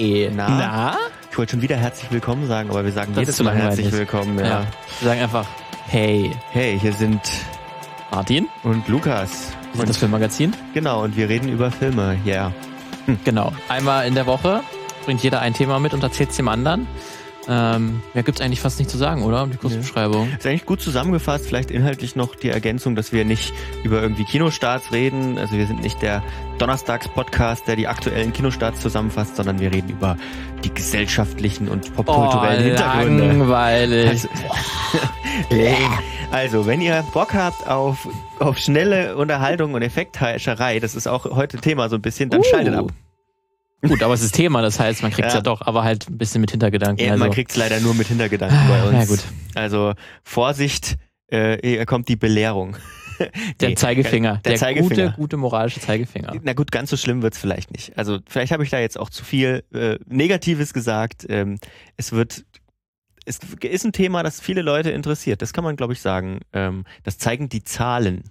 Hey, Na? na? Ich wollte schon wieder herzlich willkommen sagen, aber wir sagen Das jedes Mal herzlich willkommen. Ja. Ja. Wir sagen einfach, hey, Hey, hier sind Martin, und Lukas. wir sind das Filmmagazin. Genau, und wir reden über Filme. Ja. Genau. Einmal in der Woche bringt jeder ein Thema mit und erzählt es dem anderen. Ähm, mehr gibt's eigentlich fast nicht zu sagen, oder? Um die Kurzbeschreibung. Ist eigentlich gut zusammengefasst, vielleicht inhaltlich noch die Ergänzung, dass wir nicht über irgendwie Kinostarts reden. Also wir sind nicht der Donnerstags-Podcast, der die aktuellen Kinostarts zusammenfasst, sondern wir reden über die gesellschaftlichen und popkulturellen Hintergründe. langweilig. Also, also, wenn ihr Bock habt auf, auf schnelle Unterhaltung und Effektheischerei, das ist auch heute Thema so ein bisschen, dann Uh. schaltet ab. Gut, aber es ist Thema, das heißt, man kriegt es Ja. ja. doch, aber halt ein bisschen mit Hintergedanken. Ja, also. Man kriegt es leider nur mit Hintergedanken bei uns. Ja, gut. Also Vorsicht, äh, hier kommt die Belehrung. Der Nee, Zeigefinger. Der, Zeigefinger. gute, gute moralische Zeigefinger. Na gut, ganz so schlimm wird's vielleicht nicht. Also vielleicht habe ich da jetzt auch zu viel äh, Negatives gesagt. Ähm, es wird, es ist ein Thema, das viele Leute interessiert. Das kann man, glaube ich, sagen. Ähm, das zeigen die Zahlen.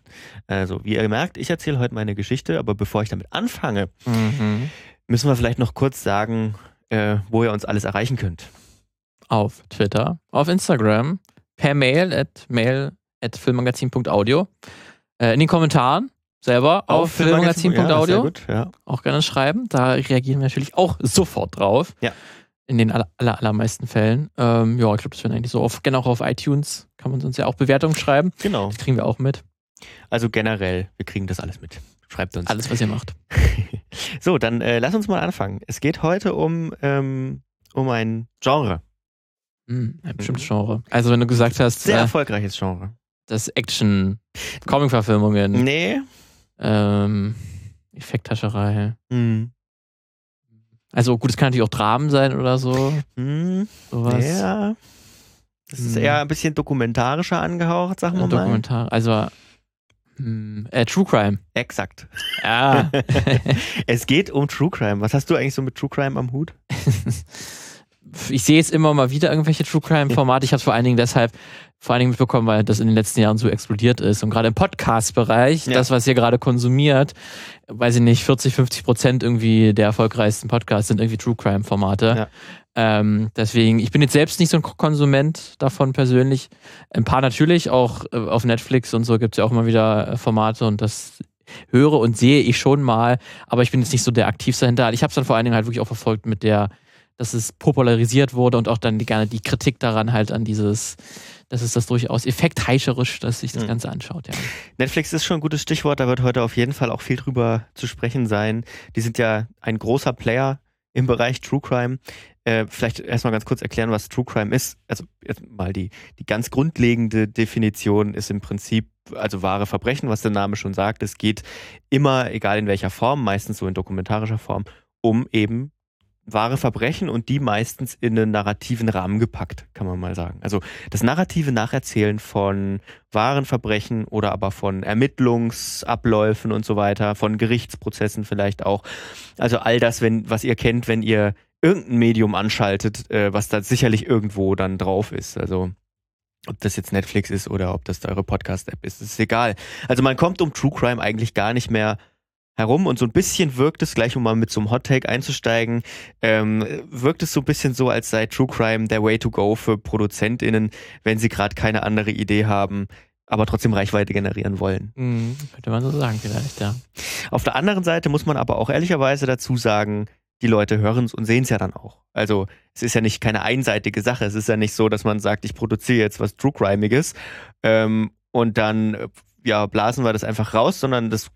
Also wie ihr merkt, ich erzähle heute meine Geschichte, aber bevor ich damit anfange, Mhm. Müssen wir vielleicht noch kurz sagen, äh, wo ihr uns alles erreichen könnt. Auf Twitter, auf Instagram, per Mail at mail at filmmagazin.audio. Äh, in den Kommentaren selber auf, Ja, sehr filmmagazin.audio gut, ja. auch gerne schreiben. Da reagieren wir natürlich auch sofort drauf. Ja. In den aller, aller, allermeisten Fällen. Ähm, ja, ich glaube, das wäre eigentlich so. Auf, gerne auch auf iTunes kann man uns ja auch Bewertungen schreiben. Genau. Das kriegen wir auch mit. Also generell, wir kriegen das alles mit. Schreibt uns. Alles, was ihr macht. So, dann äh, lass uns mal anfangen. Es geht heute um, ähm, um ein Genre. Hm, ein bestimmtes Genre. Also, wenn du gesagt hast, Sehr äh, erfolgreiches Genre. das Action, Comic-Verfilmungen, Nee. ähm, Effekthascherei. Hm. Also gut, es kann natürlich auch Dramen sein oder so. Hm. Sowas. Ja. Das ist Hm. eher ein bisschen dokumentarischer angehaucht, sagen wir Äh, mal. Dokumentar. Also hm, äh, True Crime. Exakt. Ja. es geht um True Crime. Was hast du eigentlich so mit True Crime am Hut? ich sehe jetzt immer mal wieder irgendwelche True Crime Formate. Ich habe vor allen Dingen deshalb vor allen Dingen mitbekommen, weil das in den letzten Jahren so explodiert ist. Und gerade im Podcast-Bereich, Ja. das, was ihr gerade konsumiert, weiß ich nicht, 40, 50 Prozent irgendwie der erfolgreichsten Podcasts sind irgendwie True Crime Formate. Ja. Ähm, deswegen, ich bin jetzt selbst nicht so ein Konsument davon persönlich. Ein paar natürlich, auch äh, auf Netflix und so gibt es ja auch immer wieder äh, Formate und das höre und sehe ich schon mal, aber ich bin jetzt nicht so der aktivste hinter. Ich habe es dann vor allen Dingen halt wirklich auch verfolgt mit der, dass es popularisiert wurde und auch dann die, gerne die Kritik daran halt an dieses, dass es das durchaus effektheischerisch, dass sich das Mhm. Ganze anschaut, ja. Netflix ist schon ein gutes Stichwort, da wird heute auf jeden Fall auch viel drüber zu sprechen sein. Die sind ja ein großer Player im Bereich True Crime. Äh, vielleicht erstmal ganz kurz erklären, was True Crime ist. Also mal die, die ganz grundlegende Definition ist im Prinzip, also wahre Verbrechen, was der Name schon sagt. Es geht immer, egal in welcher Form, meistens so in dokumentarischer Form, um eben wahre Verbrechen und die meistens in einen narrativen Rahmen gepackt, kann man mal sagen. Also das narrative Nacherzählen von wahren Verbrechen oder aber von Ermittlungsabläufen und so weiter, von Gerichtsprozessen vielleicht auch. Also all das, wenn, was ihr kennt, wenn ihr irgendein Medium anschaltet, äh, was da sicherlich irgendwo dann drauf ist. Also ob das jetzt Netflix ist oder ob das eure Podcast-App ist, ist egal. Also man kommt um True Crime eigentlich gar nicht mehr herum und so ein bisschen wirkt es, gleich um mal mit so einem Hot Take einzusteigen, ähm, wirkt es so ein bisschen so, als sei True Crime der Way to go für ProduzentInnen, wenn sie gerade keine andere Idee haben, aber trotzdem Reichweite generieren wollen. Könnte man so sagen, vielleicht, ja. Auf der anderen Seite muss man aber auch ehrlicherweise dazu sagen, die Leute hören es und sehen es ja dann auch. Also es ist ja nicht keine einseitige Sache. Es ist ja nicht so, dass man sagt, ich produziere jetzt was True Crimeiges ähm, und dann ja blasen wir das einfach raus, sondern das,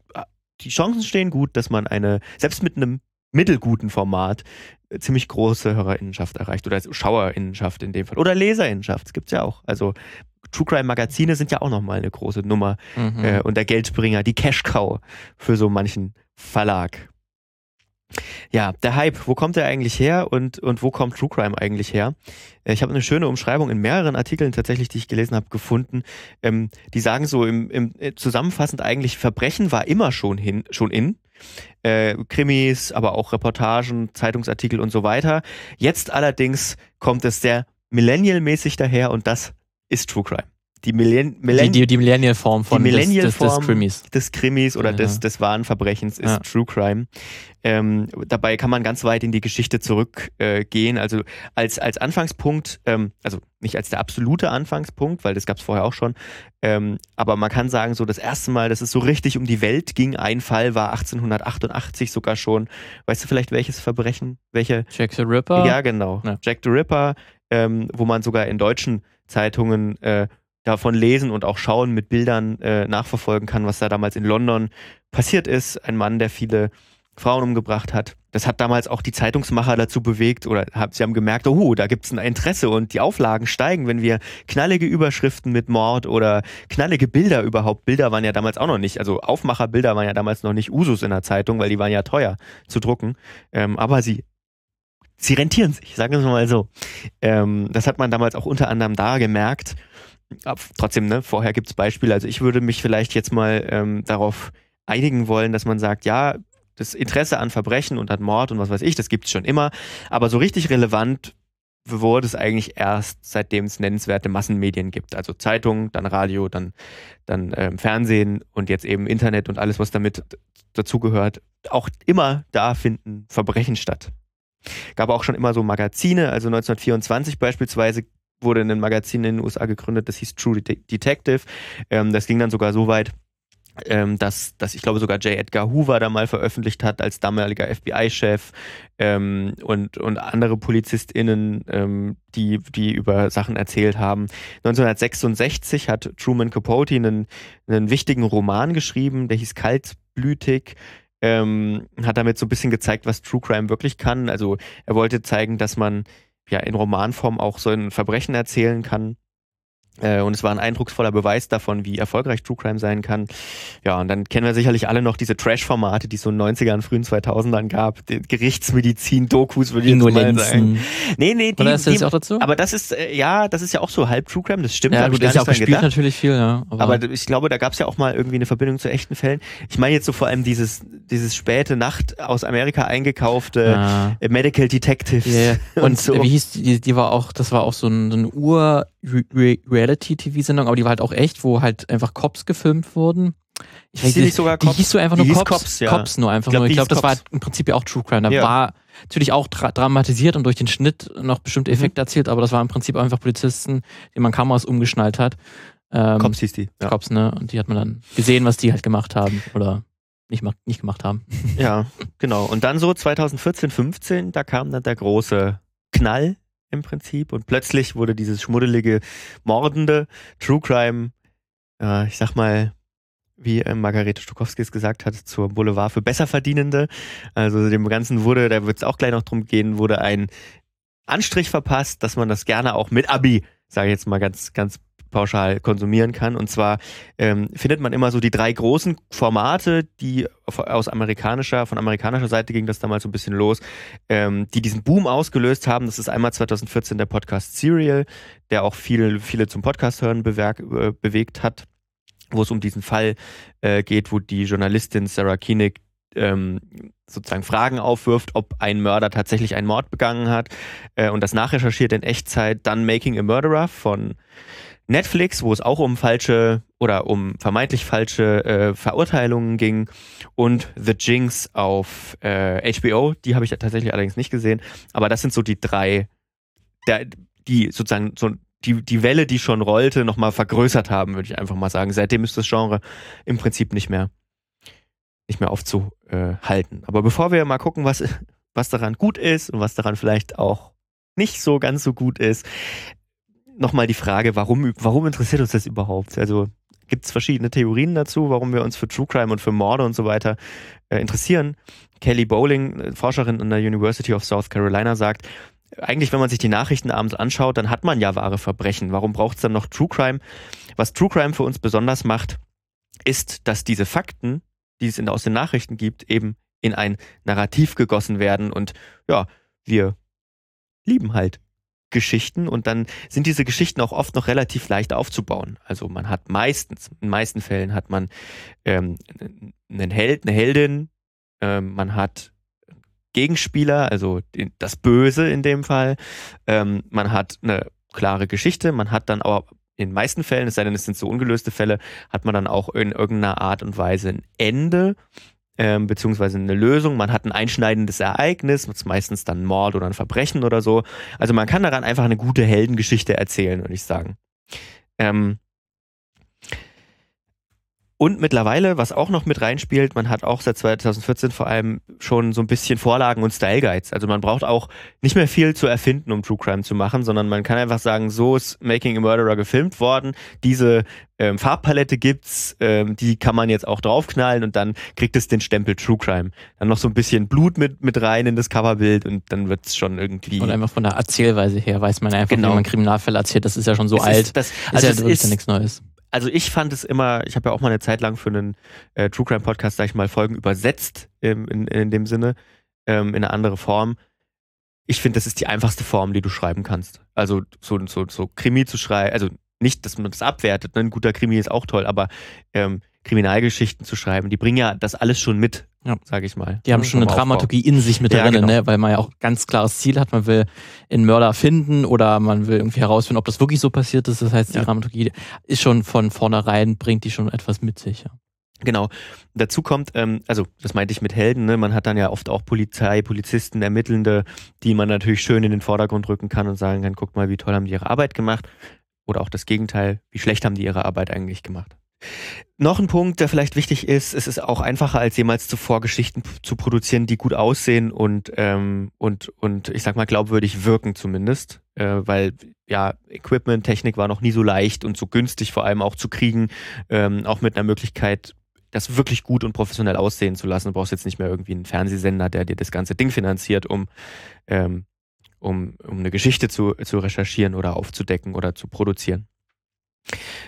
die Chancen stehen gut, dass man eine, selbst mit einem mittelguten Format, äh, ziemlich große Hörerinnenschaft erreicht oder Schauerinnenschaft in dem Fall. Oder Leserinnenschaft, das gibt's ja auch. Also True Crime Magazine sind ja auch nochmal eine große Nummer Mhm. äh, und der Geldbringer, die Cash Cow für so manchen Verlag. Ja, der Hype, wo kommt der eigentlich her und, und wo kommt True Crime eigentlich her? Äh, Ich habe eine schöne Umschreibung in mehreren Artikeln tatsächlich, die ich gelesen habe, gefunden. Ähm, die sagen so im, im äh, zusammenfassend eigentlich, Verbrechen war immer schon hin, schon in. Äh, Krimis, aber auch Reportagen, Zeitungsartikel und so weiter. Jetzt allerdings kommt es sehr millennial-mäßig daher und das ist True Crime. Die, Millen Millenn die, die, die Millennial-Form von die Millennial des, des, des, Krimis. Des Krimis oder ja. des, des wahren Verbrechens ist ja. True Crime. Ähm, dabei kann man ganz weit in die Geschichte zurückgehen. Äh, also als, als Anfangspunkt, ähm, also nicht als der absolute Anfangspunkt, weil das gab es vorher auch schon, ähm, aber man kann sagen, so das erste Mal, dass es so richtig um die Welt ging, ein Fall war 1888 sogar schon. Weißt du vielleicht welches Verbrechen? Welche? Jack the Ripper? Ja, genau. Ja. Jack the Ripper, ähm, wo man sogar in deutschen Zeitungen äh, davon lesen und auch schauen, mit Bildern äh, nachverfolgen kann, was da damals in London passiert ist. Ein Mann, der viele Frauen umgebracht hat. Das hat damals auch die Zeitungsmacher dazu bewegt oder sie haben gemerkt, oh, da gibt es ein Interesse und die Auflagen steigen, wenn wir knallige Überschriften mit Mord oder knallige Bilder überhaupt. Bilder waren ja damals auch noch nicht, also Aufmacherbilder waren ja damals noch nicht Usus in der Zeitung, weil die waren ja teuer zu drucken. Ähm, aber sie sie rentieren sich, sagen wir mal so. Ähm, das hat man damals auch unter anderem da gemerkt. Trotzdem, ne, vorher gibt es Beispiele. Also ich würde mich vielleicht jetzt mal ähm, darauf einigen wollen, dass man sagt, ja, das Interesse an Verbrechen und an Mord und was weiß ich, das gibt es schon immer. Aber so richtig relevant wurde es eigentlich erst, seitdem es nennenswerte Massenmedien gibt. Also Zeitungen, dann Radio, dann, dann ähm, Fernsehen und jetzt eben Internet und alles, was damit dazugehört. Auch immer da finden Verbrechen statt. Gab auch schon immer so Magazine, also 1924 beispielsweise wurde ein Magazin in den USA gegründet, das hieß True Detective. Ähm, das ging dann sogar so weit, ähm, dass, dass ich glaube sogar J. Edgar Hoover da mal veröffentlicht hat als damaliger FBI-Chef ähm, und, und andere PolizistInnen, ähm, die, die über Sachen erzählt haben. 1966 hat Truman Capote einen, einen wichtigen Roman geschrieben, der hieß Kaltblütig ähm, hat damit so ein bisschen gezeigt, was True Crime wirklich kann. Also er wollte zeigen, dass man ja in Romanform auch so ein Verbrechen erzählen kann. Äh, und es war ein eindrucksvoller Beweis davon, wie erfolgreich True Crime sein kann. Ja, und dann kennen wir sicherlich alle noch diese Trash-Formate, die es so in den 90ern, frühen 2000ern gab. Gerichtsmedizin, Dokus, würde ich jetzt mal sagen. Nee, nee, die, Oder ist das die, auch dazu? Aber das ist, äh, ja, das ist ja auch so halb True Crime, das stimmt. Ja, gut, das ist ja auch gespielt natürlich viel, ja. Aber, aber ich glaube, da gab es ja auch mal irgendwie eine Verbindung zu echten Fällen. Ich meine jetzt so vor allem dieses, dieses späte Nacht aus Amerika eingekaufte ah. Medical Detectives. Yeah. Und, und so. wie hieß die, die war auch, das war auch so ein, so ein Ur- Reality-TV-Sendung, aber die war halt auch echt, wo halt einfach Cops gefilmt wurden. Ich weiß nicht sogar Cops. Die hieß so einfach nur Cops, Cops, ja. Cops nur einfach ich glaub, nur. Ich glaube, das Cops. war im Prinzip ja auch True Crime. Da ja. war natürlich auch dra dramatisiert und durch den Schnitt noch bestimmte mhm. Effekte mhm. erzielt, aber das war im Prinzip einfach Polizisten, die man Kameras umgeschnallt hat. Ähm, Cops hieß die. Ja. Cops, ne? Und die hat man dann gesehen, was die halt gemacht haben oder nicht, nicht gemacht haben. Ja, genau. Und dann so 2014, 15, da kam dann der große Knall im Prinzip. Und plötzlich wurde dieses schmuddelige, mordende True Crime, äh, ich sag mal, wie äh, Margarete Stukowski es gesagt hat, zur Boulevard für Besserverdienende. Also dem Ganzen wurde, da wird es auch gleich noch drum gehen, wurde ein Anstrich verpasst, dass man das gerne auch mit Abi, sage ich jetzt mal ganz, ganz pauschal konsumieren kann. Und zwar ähm, findet man immer so die drei großen Formate, die aus amerikanischer, von amerikanischer Seite ging das damals so ein bisschen los, ähm, die diesen Boom ausgelöst haben. Das ist einmal 2014 der Podcast Serial, der auch viele, viele zum Podcast hören bewerk, äh, bewegt hat, wo es um diesen Fall äh, geht, wo die Journalistin Sarah Koenig ähm, sozusagen Fragen aufwirft, ob ein Mörder tatsächlich einen Mord begangen hat äh, und das nachrecherchiert in Echtzeit. Dann Making a Murderer von Netflix, wo es auch um falsche oder um vermeintlich falsche äh, Verurteilungen ging und The Jinx auf äh, HBO, die habe ich tatsächlich allerdings nicht gesehen, aber das sind so die drei, der, die sozusagen so die, die Welle, die schon rollte, nochmal vergrößert haben, würde ich einfach mal sagen. Seitdem ist das Genre im Prinzip nicht mehr, nicht mehr aufzuhalten. Aber bevor wir mal gucken, was, was daran gut ist und was daran vielleicht auch nicht so ganz so gut ist, nochmal die Frage, warum, warum interessiert uns das überhaupt? Also gibt es verschiedene Theorien dazu, warum wir uns für True Crime und für Morde und so weiter äh, interessieren. Kelly Bowling, äh, Forscherin an der University of South Carolina, sagt, eigentlich, wenn man sich die Nachrichten abends anschaut, dann hat man ja wahre Verbrechen. Warum braucht es dann noch True Crime? Was True Crime für uns besonders macht, ist, dass diese Fakten, die es in, aus den Nachrichten gibt, eben in ein Narrativ gegossen werden und ja, wir lieben halt Geschichten und dann sind diese Geschichten auch oft noch relativ leicht aufzubauen. Also man hat meistens, in meisten Fällen hat man ähm, einen Held, eine Heldin, ähm, man hat Gegenspieler, also das Böse in dem Fall, ähm, man hat eine klare Geschichte, man hat dann aber in meisten Fällen, es sei denn, es sind so ungelöste Fälle, hat man dann auch in irgendeiner Art und Weise ein Ende ähm, beziehungsweise eine Lösung. Man hat ein einschneidendes Ereignis, meistens dann Mord oder ein Verbrechen oder so. Also man kann daran einfach eine gute Heldengeschichte erzählen, würde ich sagen. Ähm, und mittlerweile, was auch noch mit reinspielt, man hat auch seit 2014 vor allem schon so ein bisschen Vorlagen und Style Guides. Also man braucht auch nicht mehr viel zu erfinden, um True Crime zu machen, sondern man kann einfach sagen, so ist Making a Murderer gefilmt worden. Diese ähm, Farbpalette gibt's, ähm, die kann man jetzt auch draufknallen und dann kriegt es den Stempel True Crime. Dann noch so ein bisschen Blut mit, mit rein in das Coverbild und dann wird's schon irgendwie. Und einfach von der Erzählweise her weiß man einfach, genau. wie man Kriminalfälle erzählt. Das ist ja schon so es alt. Ist, das, also ist ja, ja, ist ja nichts Neues also ich fand es immer, ich habe ja auch mal eine Zeit lang für einen äh, True Crime Podcast, sag ich mal, Folgen übersetzt im, in, in dem Sinne, ähm, in eine andere Form. Ich finde, das ist die einfachste Form, die du schreiben kannst. Also so, so, so Krimi zu schreiben, also nicht, dass man das abwertet, ne? ein guter Krimi ist auch toll, aber ähm, Kriminalgeschichten zu schreiben, die bringen ja das alles schon mit, ja. sage ich mal. Die haben schon eine Dramaturgie in sich mit ja, drin, genau. ne? weil man ja auch ganz klares Ziel hat, man will einen Mörder finden oder man will irgendwie herausfinden, ob das wirklich so passiert ist. Das heißt, die ja. Dramaturgie ist schon von vornherein, bringt die schon etwas mit sich. Ja. Genau. Dazu kommt, ähm, also das meinte ich mit Helden, ne? man hat dann ja oft auch Polizei, Polizisten, Ermittelnde, die man natürlich schön in den Vordergrund rücken kann und sagen kann, guck mal, wie toll haben die ihre Arbeit gemacht. Oder auch das Gegenteil, wie schlecht haben die ihre Arbeit eigentlich gemacht. Noch ein Punkt, der vielleicht wichtig ist, es ist auch einfacher als jemals zuvor Geschichten zu produzieren, die gut aussehen und, ähm, und, und ich sag mal glaubwürdig wirken zumindest, äh, weil ja, Equipment, Technik war noch nie so leicht und so günstig vor allem auch zu kriegen, ähm, auch mit einer Möglichkeit, das wirklich gut und professionell aussehen zu lassen. Du brauchst jetzt nicht mehr irgendwie einen Fernsehsender, der dir das ganze Ding finanziert, um, ähm, um, um eine Geschichte zu, zu recherchieren oder aufzudecken oder zu produzieren.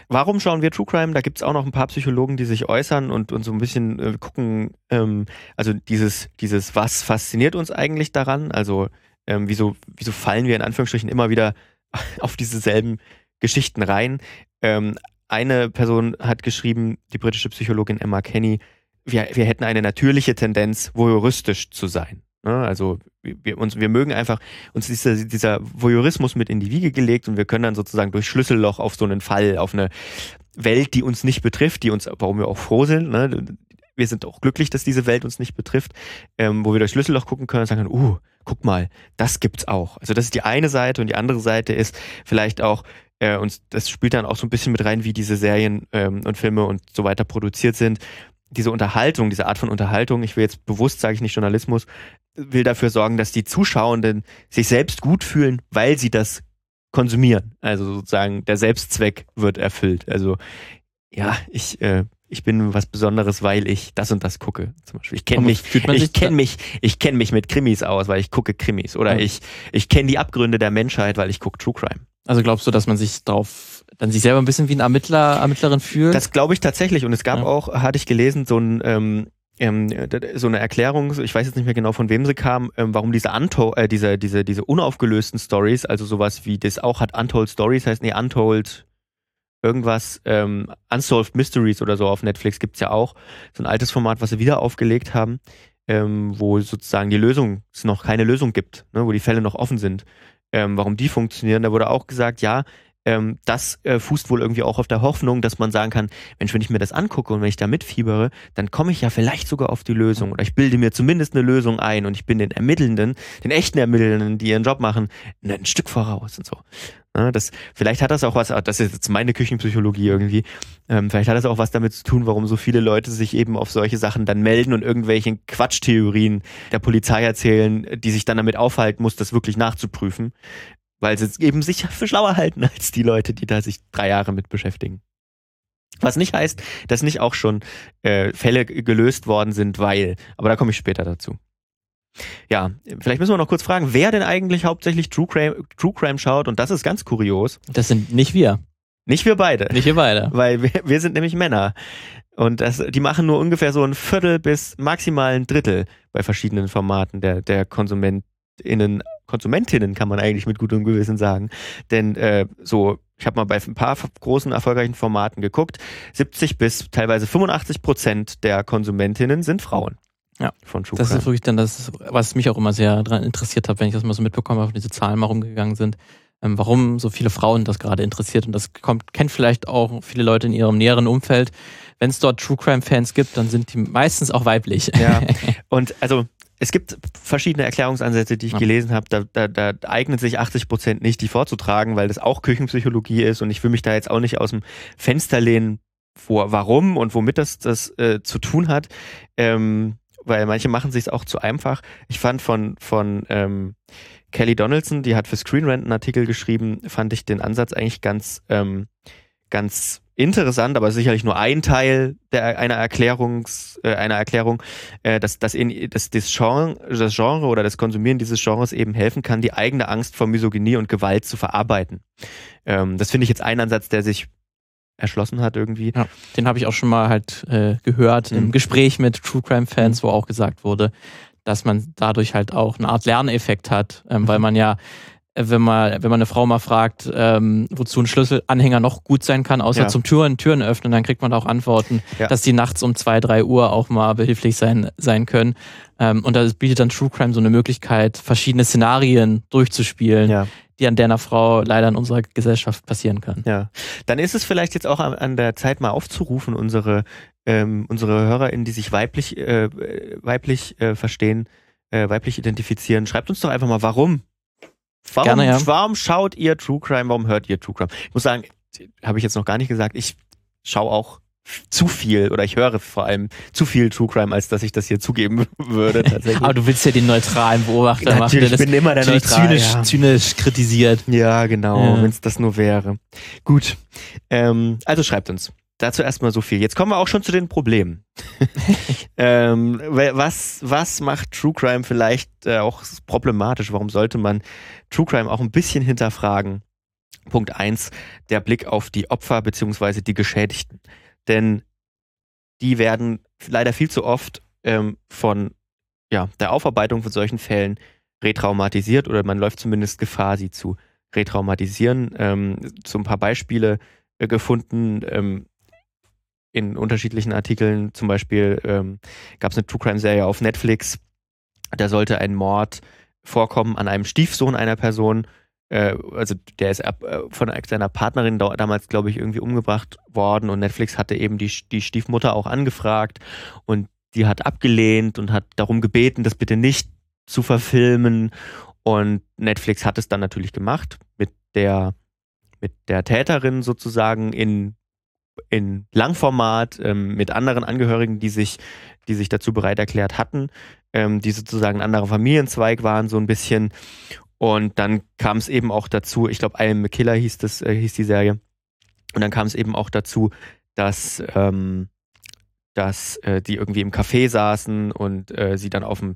Warum schauen wir True Crime? Da gibt es auch noch ein paar Psychologen, die sich äußern und, und so ein bisschen äh, gucken, ähm, also dieses, dieses, was fasziniert uns eigentlich daran? Also ähm, wieso, wieso fallen wir in Anführungsstrichen immer wieder auf diese selben Geschichten rein? Ähm, eine Person hat geschrieben, die britische Psychologin Emma Kenny, wir, wir hätten eine natürliche Tendenz, voyeuristisch zu sein. Ne? Also wir, uns, wir mögen einfach, uns ist dieser, dieser Voyeurismus mit in die Wiege gelegt und wir können dann sozusagen durch Schlüsselloch auf so einen Fall, auf eine Welt, die uns nicht betrifft, die uns, warum wir auch froh sind, ne? wir sind auch glücklich, dass diese Welt uns nicht betrifft, ähm, wo wir durch Schlüsselloch gucken können und sagen, uh, guck mal, das gibt's auch. Also das ist die eine Seite und die andere Seite ist vielleicht auch, äh, und das spielt dann auch so ein bisschen mit rein, wie diese Serien ähm, und Filme und so weiter produziert sind. Diese Unterhaltung, diese Art von Unterhaltung, ich will jetzt bewusst, sage ich nicht Journalismus, will dafür sorgen, dass die Zuschauenden sich selbst gut fühlen, weil sie das konsumieren. Also sozusagen der Selbstzweck wird erfüllt. Also ja, ich äh, ich bin was Besonderes, weil ich das und das gucke. Zum Beispiel. Ich kenne mich, ich kenne mich, ich kenne mich mit Krimis aus, weil ich gucke Krimis. Oder mhm. ich, ich kenne die Abgründe der Menschheit, weil ich gucke True Crime. Also glaubst du, dass man sich darauf, dann sich selber ein bisschen wie ein Ermittler, Ermittlerin fühlt? Das glaube ich tatsächlich. Und es gab ja. auch, hatte ich gelesen, so ein ähm, ähm, so eine Erklärung, ich weiß jetzt nicht mehr genau von wem sie kam, ähm, warum diese, Unto äh, diese, diese, diese unaufgelösten Stories, also sowas wie das auch hat Untold Stories, heißt nee, Untold irgendwas, ähm, Unsolved Mysteries oder so auf Netflix gibt's ja auch. So ein altes Format, was sie wieder aufgelegt haben, ähm, wo sozusagen die Lösung, es noch keine Lösung gibt, ne, wo die Fälle noch offen sind. Ähm, warum die funktionieren, da wurde auch gesagt, ja, ähm, das äh, fußt wohl irgendwie auch auf der Hoffnung, dass man sagen kann, Mensch, wenn ich mir das angucke und wenn ich da mitfiebere, dann komme ich ja vielleicht sogar auf die Lösung oder ich bilde mir zumindest eine Lösung ein und ich bin den Ermittelnden, den echten Ermittelnden, die ihren Job machen, ein Stück voraus und so. Ja, das, vielleicht hat das auch was, das ist jetzt meine Küchenpsychologie irgendwie, ähm, vielleicht hat das auch was damit zu tun, warum so viele Leute sich eben auf solche Sachen dann melden und irgendwelchen Quatschtheorien der Polizei erzählen, die sich dann damit aufhalten muss, das wirklich nachzuprüfen weil sie es eben sich für schlauer halten als die Leute, die da sich drei Jahre mit beschäftigen. Was nicht heißt, dass nicht auch schon äh, Fälle gelöst worden sind, weil, aber da komme ich später dazu. Ja, vielleicht müssen wir noch kurz fragen, wer denn eigentlich hauptsächlich True Crime, True Crime schaut und das ist ganz kurios. Das sind nicht wir. Nicht wir beide. Nicht wir beide. Weil wir, wir sind nämlich Männer. Und das, die machen nur ungefähr so ein Viertel bis maximal ein Drittel bei verschiedenen Formaten der, der KonsumentInnen Konsumentinnen, kann man eigentlich mit gutem Gewissen sagen. Denn äh, so, ich habe mal bei ein paar großen erfolgreichen Formaten geguckt, 70 bis teilweise 85 Prozent der Konsumentinnen sind Frauen. Ja, von True Das ist wirklich dann das, was mich auch immer sehr daran interessiert hat, wenn ich das mal so mitbekommen habe, diese Zahlen mal rumgegangen sind. ähm, warum so viele Frauen das gerade interessiert. Und das kommt, kennt vielleicht auch viele Leute in ihrem näheren Umfeld. Wenn es dort True Crime-Fans gibt, dann sind die meistens auch weiblich. Ja. Und also es gibt verschiedene Erklärungsansätze, die ich ja. gelesen habe. Da, da, da eignet sich 80 Prozent nicht, die vorzutragen, weil das auch Küchenpsychologie ist und ich will mich da jetzt auch nicht aus dem Fenster lehnen, vor, warum und womit das, das äh, zu tun hat. Ähm, weil manche machen sich auch zu einfach. Ich fand von, von ähm, Kelly Donaldson, die hat für Screen Rant einen Artikel geschrieben, fand ich den Ansatz eigentlich ganz, ähm, ganz interessant, aber sicherlich nur ein Teil der, einer, Erklärungs, äh, einer Erklärung, äh, dass, dass, in, dass das, Genre, das Genre oder das Konsumieren dieses Genres eben helfen kann, die eigene Angst vor Misogynie und Gewalt zu verarbeiten. Ähm, das finde ich jetzt ein Ansatz, der sich erschlossen hat irgendwie. Ja, den habe ich auch schon mal halt äh, gehört mhm. im Gespräch mit True Crime Fans, mhm. wo auch gesagt wurde, dass man dadurch halt auch eine Art Lerneffekt hat, ähm, mhm. weil man ja wenn man, wenn man eine Frau mal fragt, ähm, wozu ein Schlüsselanhänger noch gut sein kann, außer ja. zum Türen, Türen öffnen, dann kriegt man da auch Antworten, ja. dass die nachts um zwei, drei Uhr auch mal behilflich sein, sein können. Ähm, und da bietet dann True Crime so eine Möglichkeit, verschiedene Szenarien durchzuspielen, ja. die an der einer Frau leider in unserer Gesellschaft passieren können. Ja. Dann ist es vielleicht jetzt auch an, an der Zeit mal aufzurufen, unsere, ähm, unsere HörerInnen, die sich weiblich, äh, weiblich äh, verstehen, äh, weiblich identifizieren. Schreibt uns doch einfach mal, warum Warum, Gerne, ja. warum schaut ihr True Crime? Warum hört ihr True Crime? Ich muss sagen, habe ich jetzt noch gar nicht gesagt, ich schaue auch zu viel oder ich höre vor allem zu viel True Crime, als dass ich das hier zugeben würde. Tatsächlich. Aber du willst ja den neutralen Beobachter machen, der das bin immer der neutral, zynisch, ja. zynisch kritisiert. Ja, genau, ja. wenn es das nur wäre. Gut, ähm, also schreibt uns. Dazu erstmal so viel. Jetzt kommen wir auch schon zu den Problemen. ähm, was, was macht True Crime vielleicht äh, auch problematisch? Warum sollte man True Crime auch ein bisschen hinterfragen? Punkt eins: der Blick auf die Opfer beziehungsweise die Geschädigten. Denn die werden leider viel zu oft ähm, von ja, der Aufarbeitung von solchen Fällen retraumatisiert oder man läuft zumindest Gefahr, sie zu retraumatisieren. Ähm, so ein paar Beispiele äh, gefunden. Ähm, in unterschiedlichen Artikeln. Zum Beispiel ähm, gab es eine True Crime Serie auf Netflix. Da sollte ein Mord vorkommen an einem Stiefsohn einer Person. Äh, also der ist äh, von seiner Partnerin da, damals, glaube ich, irgendwie umgebracht worden und Netflix hatte eben die, die Stiefmutter auch angefragt und die hat abgelehnt und hat darum gebeten, das bitte nicht zu verfilmen. Und Netflix hat es dann natürlich gemacht mit der, mit der Täterin sozusagen in in Langformat ähm, mit anderen Angehörigen, die sich, die sich dazu bereit erklärt hatten, ähm, die sozusagen ein anderer Familienzweig waren, so ein bisschen. Und dann kam es eben auch dazu, ich glaube, I Am a Killer hieß, das, äh, hieß die Serie. Und dann kam es eben auch dazu, dass, ähm, dass äh, die irgendwie im Café saßen und äh, sie dann auf dem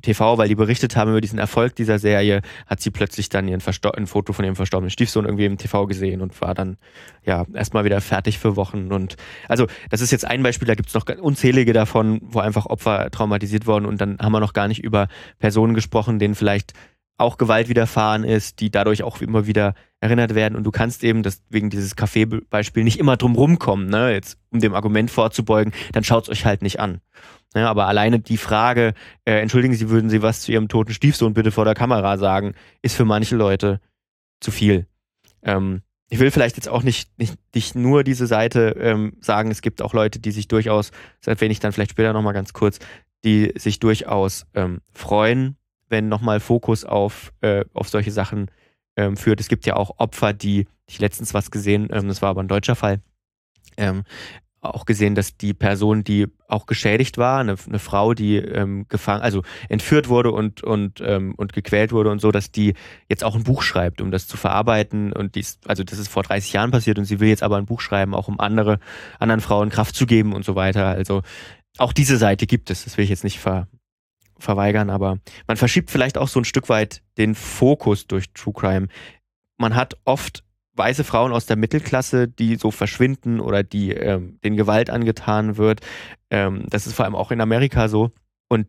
TV, weil die berichtet haben über diesen Erfolg dieser Serie, hat sie plötzlich dann ihren ein Foto von ihrem verstorbenen Stiefsohn irgendwie im TV gesehen und war dann ja erstmal wieder fertig für Wochen. Und also das ist jetzt ein Beispiel, da gibt es noch unzählige davon, wo einfach Opfer traumatisiert wurden und dann haben wir noch gar nicht über Personen gesprochen, denen vielleicht auch Gewalt widerfahren ist, die dadurch auch immer wieder erinnert werden. Und du kannst eben, das, wegen dieses Kaffeebeispiel, nicht immer drum rumkommen, ne? Jetzt, um dem Argument vorzubeugen, dann schaut es euch halt nicht an. Ja, aber alleine die Frage, äh, entschuldigen Sie, würden Sie was zu Ihrem toten Stiefsohn bitte vor der Kamera sagen, ist für manche Leute zu viel. Ähm, ich will vielleicht jetzt auch nicht, nicht, nicht nur diese Seite ähm, sagen, es gibt auch Leute, die sich durchaus, das erwähne dann vielleicht später nochmal ganz kurz, die sich durchaus ähm, freuen, wenn nochmal Fokus auf, äh, auf solche Sachen ähm, führt. Es gibt ja auch Opfer, die, ich letztens was gesehen, ähm, das war aber ein deutscher Fall, ähm, auch gesehen, dass die Person, die auch geschädigt war, eine, eine Frau, die ähm, gefangen, also entführt wurde und und ähm, und gequält wurde und so, dass die jetzt auch ein Buch schreibt, um das zu verarbeiten und dies, also das ist vor 30 Jahren passiert und sie will jetzt aber ein Buch schreiben, auch um andere anderen Frauen Kraft zu geben und so weiter. Also auch diese Seite gibt es. Das will ich jetzt nicht ver, verweigern, aber man verschiebt vielleicht auch so ein Stück weit den Fokus durch True Crime. Man hat oft weiße Frauen aus der Mittelklasse, die so verschwinden oder die ähm, den Gewalt angetan wird. Ähm, das ist vor allem auch in Amerika so. Und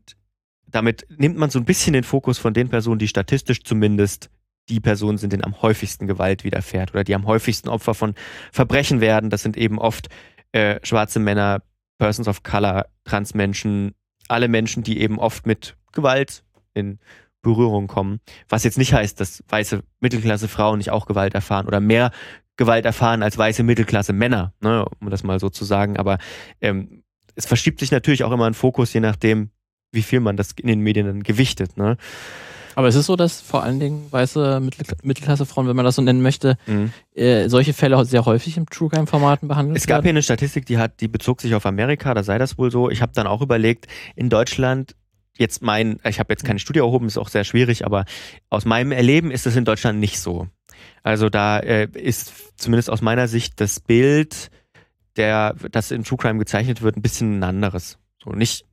damit nimmt man so ein bisschen den Fokus von den Personen, die statistisch zumindest die Personen sind, denen am häufigsten Gewalt widerfährt oder die am häufigsten Opfer von Verbrechen werden. Das sind eben oft äh, schwarze Männer, Persons of Color, Transmenschen, alle Menschen, die eben oft mit Gewalt in Berührung kommen. Was jetzt nicht heißt, dass weiße Mittelklasse Frauen nicht auch Gewalt erfahren oder mehr Gewalt erfahren als weiße Mittelklasse Männer, ne, um das mal so zu sagen. Aber ähm, es verschiebt sich natürlich auch immer ein Fokus, je nachdem, wie viel man das in den Medien dann gewichtet. Ne? Aber es ist so, dass vor allen Dingen weiße Mittelklasse-Frauen, wenn man das so nennen möchte, mhm. äh, solche Fälle sehr häufig im True Crime-Formaten behandelt Es gab werden. hier eine Statistik, die hat, die bezog sich auf Amerika, da sei das wohl so. Ich habe dann auch überlegt, in Deutschland jetzt mein, ich habe jetzt keine Studie erhoben, ist auch sehr schwierig, aber aus meinem Erleben ist es in Deutschland nicht so. Also da äh, ist zumindest aus meiner Sicht das Bild, der, das in True Crime gezeichnet wird, ein bisschen ein anderes. So nicht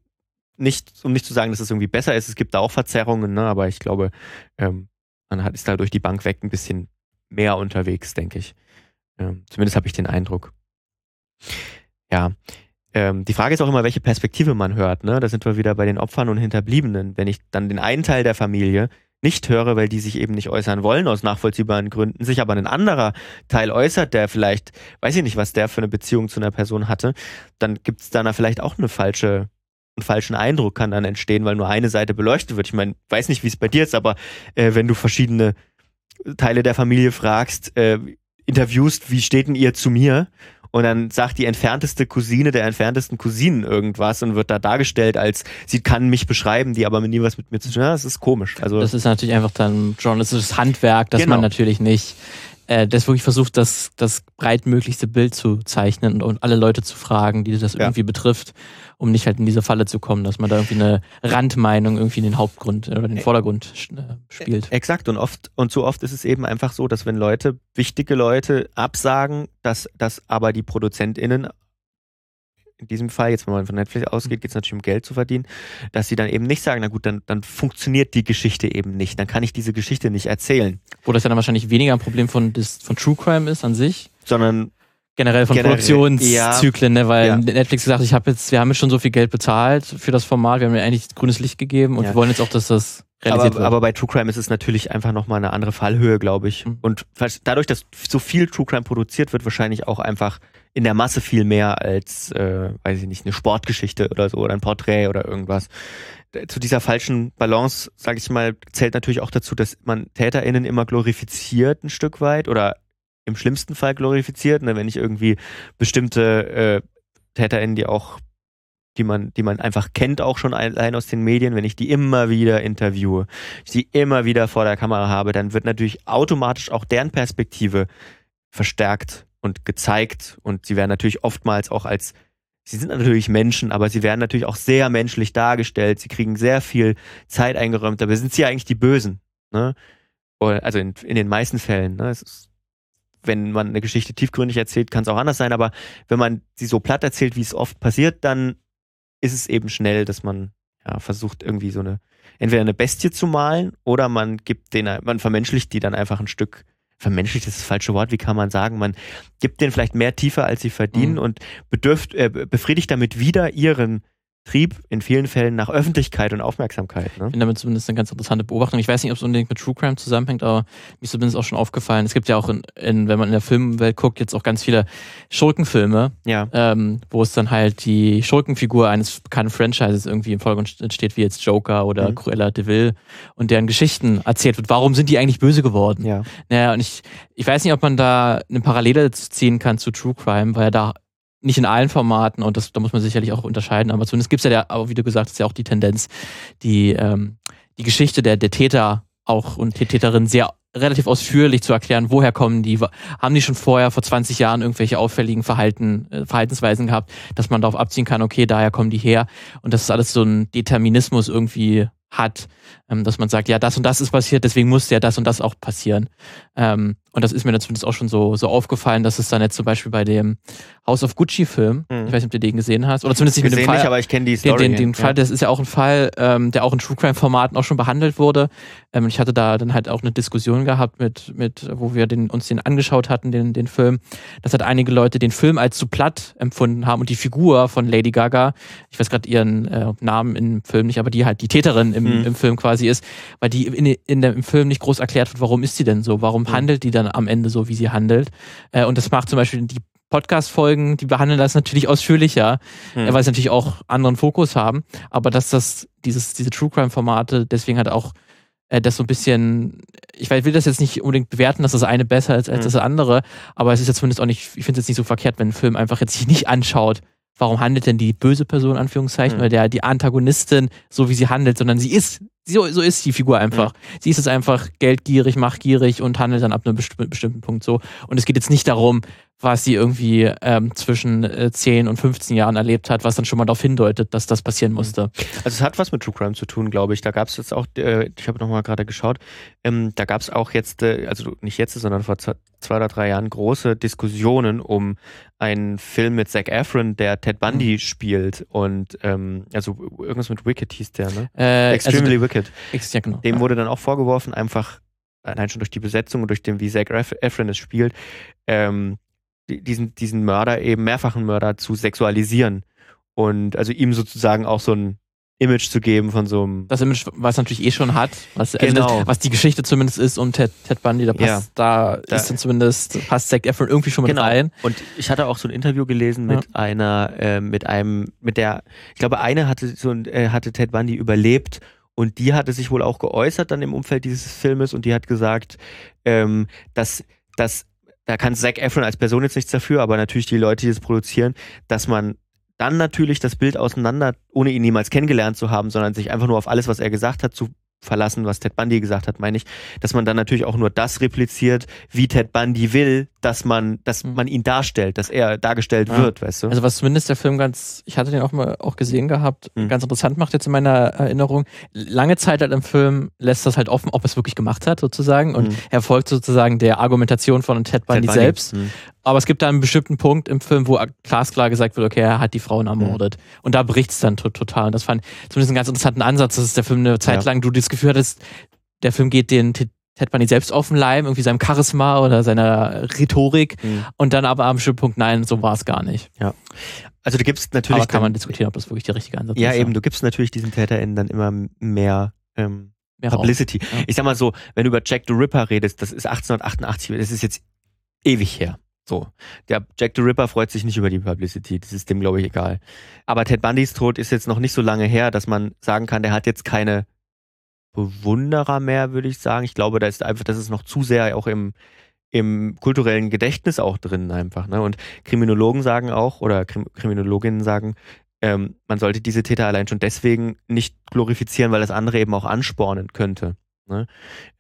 nicht, um nicht zu sagen, dass es irgendwie besser ist, es gibt da auch Verzerrungen, ne? aber ich glaube, ähm, man hat, ist da durch die Bank weg ein bisschen mehr unterwegs, denke ich. Ähm, zumindest habe ich den Eindruck. Ja. Ähm, die Frage ist auch immer, welche Perspektive man hört. Ne? Da sind wir wieder bei den Opfern und Hinterbliebenen. Wenn ich dann den einen Teil der Familie nicht höre, weil die sich eben nicht äußern wollen aus nachvollziehbaren Gründen, sich aber ein anderer Teil äußert, der vielleicht, weiß ich nicht, was der für eine Beziehung zu einer Person hatte, dann gibt es da vielleicht auch eine falsche einen falschen Eindruck kann dann entstehen, weil nur eine Seite beleuchtet wird. Ich meine, weiß nicht, wie es bei dir ist, aber äh, wenn du verschiedene Teile der Familie fragst, äh, interviewst, wie steht denn ihr zu mir? Und dann sagt die entfernteste Cousine der entferntesten Cousinen irgendwas und wird da dargestellt, als sie kann mich beschreiben, die aber nie was mit mir zu tun hat. Das ist komisch. Also das ist natürlich einfach dann journalistisches Handwerk, das genau. man natürlich nicht äh, das wirklich versucht, das, das breitmöglichste Bild zu zeichnen und alle Leute zu fragen, die das ja. irgendwie betrifft, um nicht halt in diese Falle zu kommen, dass man da irgendwie eine Randmeinung irgendwie in den Hauptgrund oder den Vordergrund äh, spielt. Exakt und oft und so oft ist es eben einfach so, dass wenn Leute, wichtige Leute absagen, dass, dass aber die ProduzentInnen in diesem Fall, jetzt wenn man von Netflix ausgeht, mhm. geht es natürlich um Geld zu verdienen, dass sie dann eben nicht sagen, na gut, dann, dann funktioniert die Geschichte eben nicht, dann kann ich diese Geschichte nicht erzählen. Wo das ja dann wahrscheinlich weniger ein Problem von, des, von True Crime ist an sich. Sondern generell von generell, Produktionszyklen, ja, ne? weil ja. Netflix gesagt, ich habe jetzt, wir haben jetzt schon so viel Geld bezahlt für das Format, wir haben mir eigentlich grünes Licht gegeben und ja. wir wollen jetzt auch, dass das realisiert aber, wird. Aber bei True Crime ist es natürlich einfach nochmal eine andere Fallhöhe, glaube ich. Mhm. Und dadurch, dass so viel True Crime produziert wird, wahrscheinlich auch einfach in der Masse viel mehr als, äh, weiß ich nicht, eine Sportgeschichte oder so oder ein Porträt oder irgendwas. Zu dieser falschen Balance, sage ich mal, zählt natürlich auch dazu, dass man TäterInnen immer glorifiziert ein Stück weit oder im schlimmsten Fall glorifiziert. Ne? Wenn ich irgendwie bestimmte äh, TäterInnen, die auch die man, die man einfach kennt, auch schon allein aus den Medien, wenn ich die immer wieder interviewe, ich die immer wieder vor der Kamera habe, dann wird natürlich automatisch auch deren Perspektive verstärkt und gezeigt und sie werden natürlich oftmals auch als Sie sind natürlich Menschen, aber sie werden natürlich auch sehr menschlich dargestellt. Sie kriegen sehr viel Zeit eingeräumt. Dabei sind sie ja eigentlich die Bösen. Ne? Also in, in den meisten Fällen. Ne? Ist, wenn man eine Geschichte tiefgründig erzählt, kann es auch anders sein. Aber wenn man sie so platt erzählt, wie es oft passiert, dann ist es eben schnell, dass man ja, versucht irgendwie so eine entweder eine Bestie zu malen oder man gibt den, man vermenschlicht die dann einfach ein Stück vermenschlicht ist das falsche Wort, wie kann man sagen, man gibt denen vielleicht mehr Tiefe, als sie verdienen mhm. und bedürft, äh, befriedigt damit wieder ihren Trieb in vielen Fällen nach Öffentlichkeit und Aufmerksamkeit. Ne? Ich finde damit zumindest eine ganz interessante Beobachtung. Ich weiß nicht, ob es unbedingt mit True Crime zusammenhängt, aber mir ist zumindest auch schon aufgefallen. Es gibt ja auch, in, in, wenn man in der Filmwelt guckt, jetzt auch ganz viele Schurkenfilme, ja. ähm, wo es dann halt die Schurkenfigur eines bekannten Franchises irgendwie im Vordergrund steht, wie jetzt Joker oder mhm. Cruella de Vil und deren Geschichten erzählt wird. Warum sind die eigentlich böse geworden? Ja. Naja, und ich, ich weiß nicht, ob man da eine Parallele ziehen kann zu True Crime, weil da nicht in allen Formaten und das, da muss man sicherlich auch unterscheiden, aber zumindest gibt es ja, der, aber wie du gesagt hast, ja auch die Tendenz, die, ähm, die Geschichte der, der Täter auch und die Täterin sehr relativ ausführlich zu erklären, woher kommen die, haben die schon vorher vor 20 Jahren irgendwelche auffälligen Verhalten, äh, Verhaltensweisen gehabt, dass man darauf abziehen kann, okay, daher kommen die her und das ist alles so ein Determinismus irgendwie hat, ähm, dass man sagt, ja, das und das ist passiert, deswegen muss ja das und das auch passieren. Ähm, und das ist mir dann zumindest auch schon so, so aufgefallen, dass es dann jetzt zum Beispiel bei dem House of Gucci-Film, mhm. ich weiß nicht, ob du den gesehen hast, oder zumindest nicht mit dem Fall. Nicht, aber ich kenne die Story. Den, den, den Fall, das ist ja auch ein Fall, ähm, der auch in True Crime-Formaten auch schon behandelt wurde. Ähm, ich hatte da dann halt auch eine Diskussion gehabt mit, mit wo wir den, uns den angeschaut hatten, den, den Film, dass halt einige Leute den Film als zu platt empfunden haben und die Figur von Lady Gaga, ich weiß gerade ihren äh, Namen im Film nicht, aber die halt die Täterin im, mhm. im Film quasi ist, weil die in, in der, im Film nicht groß erklärt wird, warum ist sie denn so, warum handelt die dann am Ende so, wie sie handelt. Äh, und das macht zum Beispiel die Podcast-Folgen, die behandeln das natürlich ausführlicher, mhm. weil sie natürlich auch anderen Fokus haben. Aber dass das, dieses, diese True Crime-Formate deswegen halt auch äh, das so ein bisschen, ich will das jetzt nicht unbedingt bewerten, dass das eine besser ist als mhm. das andere, aber es ist ja zumindest auch nicht, ich finde es jetzt nicht so verkehrt, wenn ein Film einfach jetzt sich nicht anschaut, warum handelt denn die böse Person, Anführungszeichen, mhm. oder der, die Antagonistin so, wie sie handelt, sondern sie ist, so, so ist die Figur einfach. Mhm. Sie ist es einfach geldgierig, machtgierig und handelt dann ab einem bestimmten Punkt so. Und es geht jetzt nicht darum, was sie irgendwie ähm, zwischen äh, 10 und 15 Jahren erlebt hat, was dann schon mal darauf hindeutet, dass das passieren mhm. musste. Also es hat was mit True Crime zu tun, glaube ich. Da gab es jetzt auch, äh, ich habe nochmal gerade geschaut, ähm, da gab es auch jetzt, äh, also nicht jetzt, sondern vor zwei oder drei Jahren große Diskussionen um einen Film mit Zac Efron, der Ted Bundy mhm. spielt und ähm, also irgendwas mit Wicked hieß der, ne? Äh, Extremely also, Wicked. Ja, genau. Dem wurde dann auch vorgeworfen, einfach allein schon durch die Besetzung und durch den, wie Zac Efron es spielt, ähm, diesen, diesen Mörder eben, mehrfachen Mörder zu sexualisieren und also ihm sozusagen auch so ein Image zu geben von so einem. Das Image, was natürlich eh schon hat, was, also genau. das, was die Geschichte zumindest ist um Ted, Ted Bundy, da passt, ja. da, da, ist dann zumindest, passt Zac Efron irgendwie schon mit genau. rein. Und ich hatte auch so ein Interview gelesen mit ja. einer, äh, mit einem, mit der, ich glaube, eine hatte so äh, hatte Ted Bundy überlebt und die hatte sich wohl auch geäußert dann im Umfeld dieses Filmes und die hat gesagt, ähm, dass, dass da kann Zac Efron als Person jetzt nichts dafür, aber natürlich die Leute, die das produzieren, dass man dann natürlich das Bild auseinander, ohne ihn niemals kennengelernt zu haben, sondern sich einfach nur auf alles, was er gesagt hat, zu verlassen, was Ted Bundy gesagt hat, meine ich, dass man dann natürlich auch nur das repliziert, wie Ted Bundy will, dass man, dass hm. man ihn darstellt, dass er dargestellt ja. wird, weißt du? Also was zumindest der Film ganz, ich hatte den auch mal auch gesehen gehabt, mhm. ganz interessant macht jetzt in meiner Erinnerung. Lange Zeit halt im Film lässt das halt offen, ob er es wirklich gemacht hat, sozusagen, und mhm. er folgt sozusagen der Argumentation von Ted Bundy, Ted Bundy. selbst. Mhm. Aber es gibt da einen bestimmten Punkt im Film, wo glasklar gesagt wird, okay, er hat die Frauen ermordet. Mhm. Und da bricht es dann total. Und das fand zumindest einen ganz interessanten Ansatz, dass der Film eine Zeit lang du das Gefühl hattest, der Film geht den Ted Bunny selbst auf den Leim, irgendwie seinem Charisma oder seiner Rhetorik. Mhm. Und dann aber am bestimmten Punkt, nein, so war es gar nicht. Ja. Also du gibst natürlich. Aber kann man diskutieren, ob das wirklich der richtige Ansatz ja, ist. Ja, eben, du gibst natürlich diesen TäterInnen dann immer mehr ähm, Mehr Publicity. Ja. Ich sag mal so, wenn du über Jack the Ripper redest, das ist 1888, das ist jetzt ewig her. So. Der Jack the Ripper freut sich nicht über die Publicity. Das ist dem, glaube ich, egal. Aber Ted Bundys Tod ist jetzt noch nicht so lange her, dass man sagen kann, der hat jetzt keine Bewunderer mehr, würde ich sagen. Ich glaube, da ist einfach, das ist noch zu sehr auch im, im kulturellen Gedächtnis auch drin einfach. Ne? Und Kriminologen sagen auch, oder Krim Kriminologinnen sagen, ähm, man sollte diese Täter allein schon deswegen nicht glorifizieren, weil das andere eben auch anspornen könnte. Ne?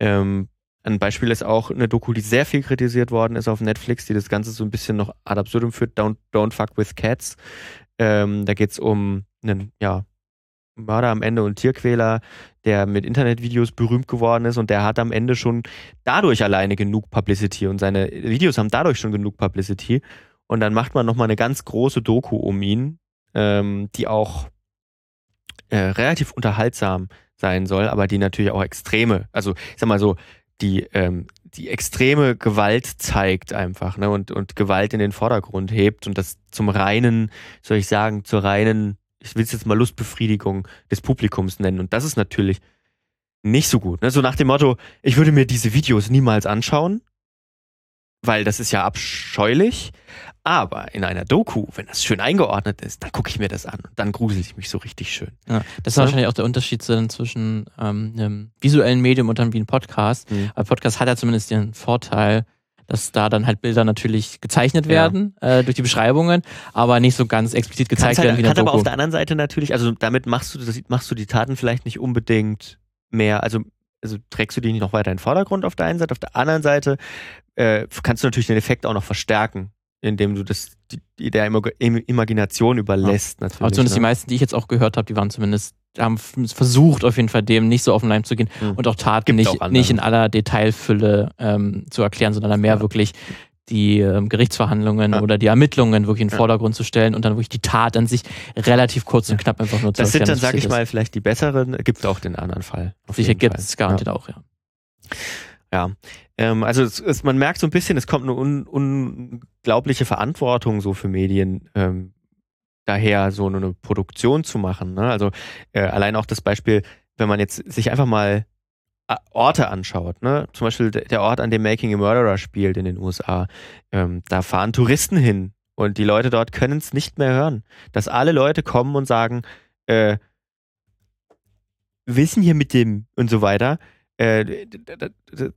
Ähm, ein Beispiel ist auch eine Doku, die sehr viel kritisiert worden ist auf Netflix, die das Ganze so ein bisschen noch ad absurdum führt, Don't, Don't Fuck with Cats. Ähm, da geht es um einen ja, Mörder am Ende und Tierquäler, der mit Internetvideos berühmt geworden ist und der hat am Ende schon dadurch alleine genug Publicity und seine Videos haben dadurch schon genug Publicity. Und dann macht man nochmal eine ganz große Doku um ihn, ähm, die auch äh, relativ unterhaltsam sein soll, aber die natürlich auch extreme, also ich sag mal so, die, ähm, die extreme Gewalt zeigt einfach ne? und, und Gewalt in den Vordergrund hebt und das zum reinen, soll ich sagen, zur reinen, ich will es jetzt mal Lustbefriedigung des Publikums nennen. Und das ist natürlich nicht so gut. Ne? So nach dem Motto, ich würde mir diese Videos niemals anschauen, weil das ist ja abscheulich. Aber in einer Doku, wenn das schön eingeordnet ist, dann gucke ich mir das an und dann grusel ich mich so richtig schön. Ja, das ist ja? wahrscheinlich auch der Unterschied zwischen ähm, einem visuellen Medium und dann wie ein Podcast. Mhm. Weil Podcast hat ja zumindest den Vorteil, dass da dann halt Bilder natürlich gezeichnet werden ja. äh, durch die Beschreibungen, aber nicht so ganz explizit gezeigt halt, werden wie in der Doku. aber auf der anderen Seite natürlich, also damit machst du das, machst du die Taten vielleicht nicht unbedingt mehr, also also trägst du die nicht noch weiter in den Vordergrund auf der einen Seite, auf der anderen Seite äh, kannst du natürlich den Effekt auch noch verstärken indem du das die, der Imagination überlässt. Ja. Natürlich, Aber zumindest ne? die meisten, die ich jetzt auch gehört habe, die waren zumindest, haben versucht auf jeden Fall dem nicht so auf den Leim zu gehen mhm. und auch Taten nicht, auch nicht in aller Detailfülle ähm, zu erklären, sondern dann mehr ja. wirklich die ähm, Gerichtsverhandlungen ja. oder die Ermittlungen wirklich in den Vordergrund zu stellen und dann wirklich die Tat an sich relativ kurz und knapp einfach nur zu Das sind dann, sag ich mal, vielleicht die besseren, gibt auch den anderen Fall. Sicher gibt es garantiert auch, ja. Ja, ähm, also es, es, man merkt so ein bisschen, es kommt eine un, unglaubliche Verantwortung so für Medien ähm, daher, so eine Produktion zu machen. Ne? Also äh, allein auch das Beispiel, wenn man jetzt sich einfach mal äh, Orte anschaut, ne? zum Beispiel der Ort, an dem Making a Murderer spielt in den USA, ähm, da fahren Touristen hin und die Leute dort können es nicht mehr hören, dass alle Leute kommen und sagen, äh, wissen hier mit dem und so weiter, äh,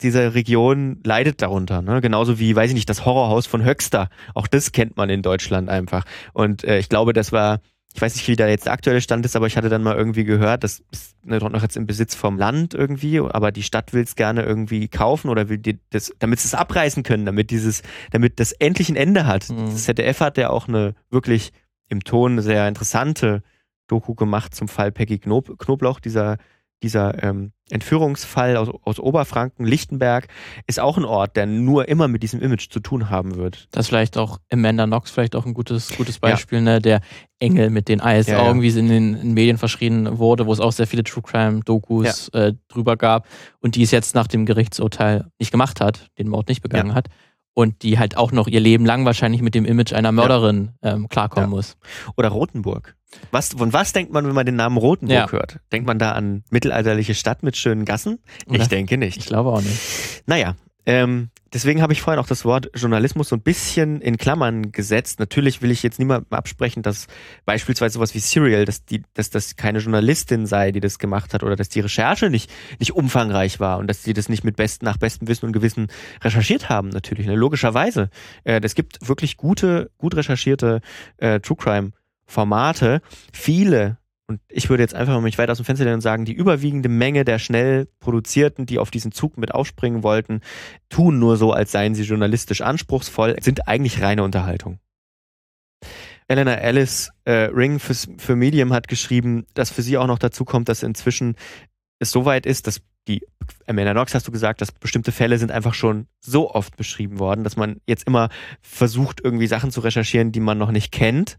diese Region leidet darunter. Ne? Genauso wie, weiß ich nicht, das Horrorhaus von Höxter. Auch das kennt man in Deutschland einfach. Und äh, ich glaube, das war ich weiß nicht, wie da jetzt der aktuelle Stand ist, aber ich hatte dann mal irgendwie gehört, das ist noch jetzt im Besitz vom Land irgendwie, aber die Stadt will es gerne irgendwie kaufen oder will die das, damit sie es abreißen können, damit dieses, damit das endlich ein Ende hat. Mhm. Das ZDF hat ja auch eine wirklich im Ton sehr interessante Doku gemacht zum Fall Peggy Knob Knoblauch, dieser dieser ähm, Entführungsfall aus, aus Oberfranken, Lichtenberg, ist auch ein Ort, der nur immer mit diesem Image zu tun haben wird. Das ist vielleicht auch Amanda Knox vielleicht auch ein gutes, gutes Beispiel, ja. ne? Der Engel mit den Eisaugen, ja, ja. wie es in den Medien verschrien wurde, wo es auch sehr viele True Crime-Dokus äh, drüber gab und die es jetzt nach dem Gerichtsurteil nicht gemacht hat, den Mord nicht begangen hat und die halt auch noch ihr Leben lang wahrscheinlich mit dem Image einer Mörderin ähm, klarkommen muss. Oder Rotenburg. Was, von was denkt man, wenn man den Namen Rotenburg ja. hört? Denkt man da an mittelalterliche Stadt mit schönen Gassen? Ich denke nicht. Ich glaube auch nicht. Naja, ähm, deswegen habe ich vorhin auch das Wort Journalismus so ein bisschen in Klammern gesetzt. Natürlich will ich jetzt niemandem absprechen, dass beispielsweise sowas wie Serial, dass, die, dass das keine Journalistin sei, die das gemacht hat oder dass die Recherche nicht, nicht umfangreich war und dass sie das nicht mit besten, nach bestem Wissen und Gewissen recherchiert haben, natürlich. Ne? Logischerweise. Äh, es gibt wirklich gute, gut recherchierte äh, True Crime Formate. Viele und ich würde jetzt einfach mal mich weit aus dem Fenster lehnen und sagen, die überwiegende Menge der schnell produzierten, die auf diesen Zug mit aufspringen wollten, tun nur so, als seien sie journalistisch anspruchsvoll, sind eigentlich reine Unterhaltung. Elena Alice äh, Ring fürs, für Medium hat geschrieben, dass für sie auch noch dazu kommt, dass inzwischen es so weit ist, dass die Amanda Knox hast du gesagt, dass bestimmte Fälle sind einfach schon so oft beschrieben worden, dass man jetzt immer versucht, irgendwie Sachen zu recherchieren, die man noch nicht kennt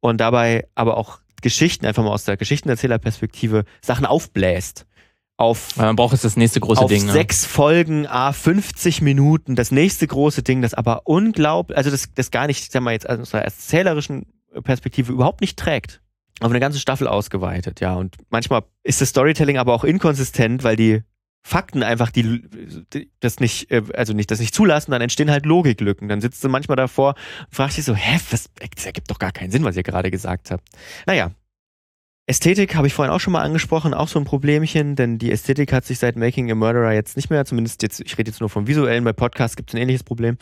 und dabei aber auch Geschichten, einfach mal aus der Geschichtenerzählerperspektive, Sachen aufbläst. Auf, man braucht jetzt das nächste große auf Ding. Ne? Sechs Folgen, a 50 Minuten, das nächste große Ding, das aber unglaublich, also das, das gar nicht, sagen wir jetzt aus der erzählerischen Perspektive überhaupt nicht trägt. Auf eine ganze Staffel ausgeweitet, ja. Und manchmal ist das Storytelling aber auch inkonsistent, weil die Fakten einfach die, die, das nicht, äh, also nicht, das nicht zulassen, dann entstehen halt Logiklücken. Dann sitzt du manchmal davor und fragst dich so, hä, was, das ergibt doch gar keinen Sinn, was ihr gerade gesagt habt. Naja, Ästhetik habe ich vorhin auch schon mal angesprochen, auch so ein Problemchen, denn die Ästhetik hat sich seit Making a Murderer jetzt nicht mehr, zumindest jetzt, ich rede jetzt nur vom visuellen, bei Podcasts gibt es ein ähnliches Problem.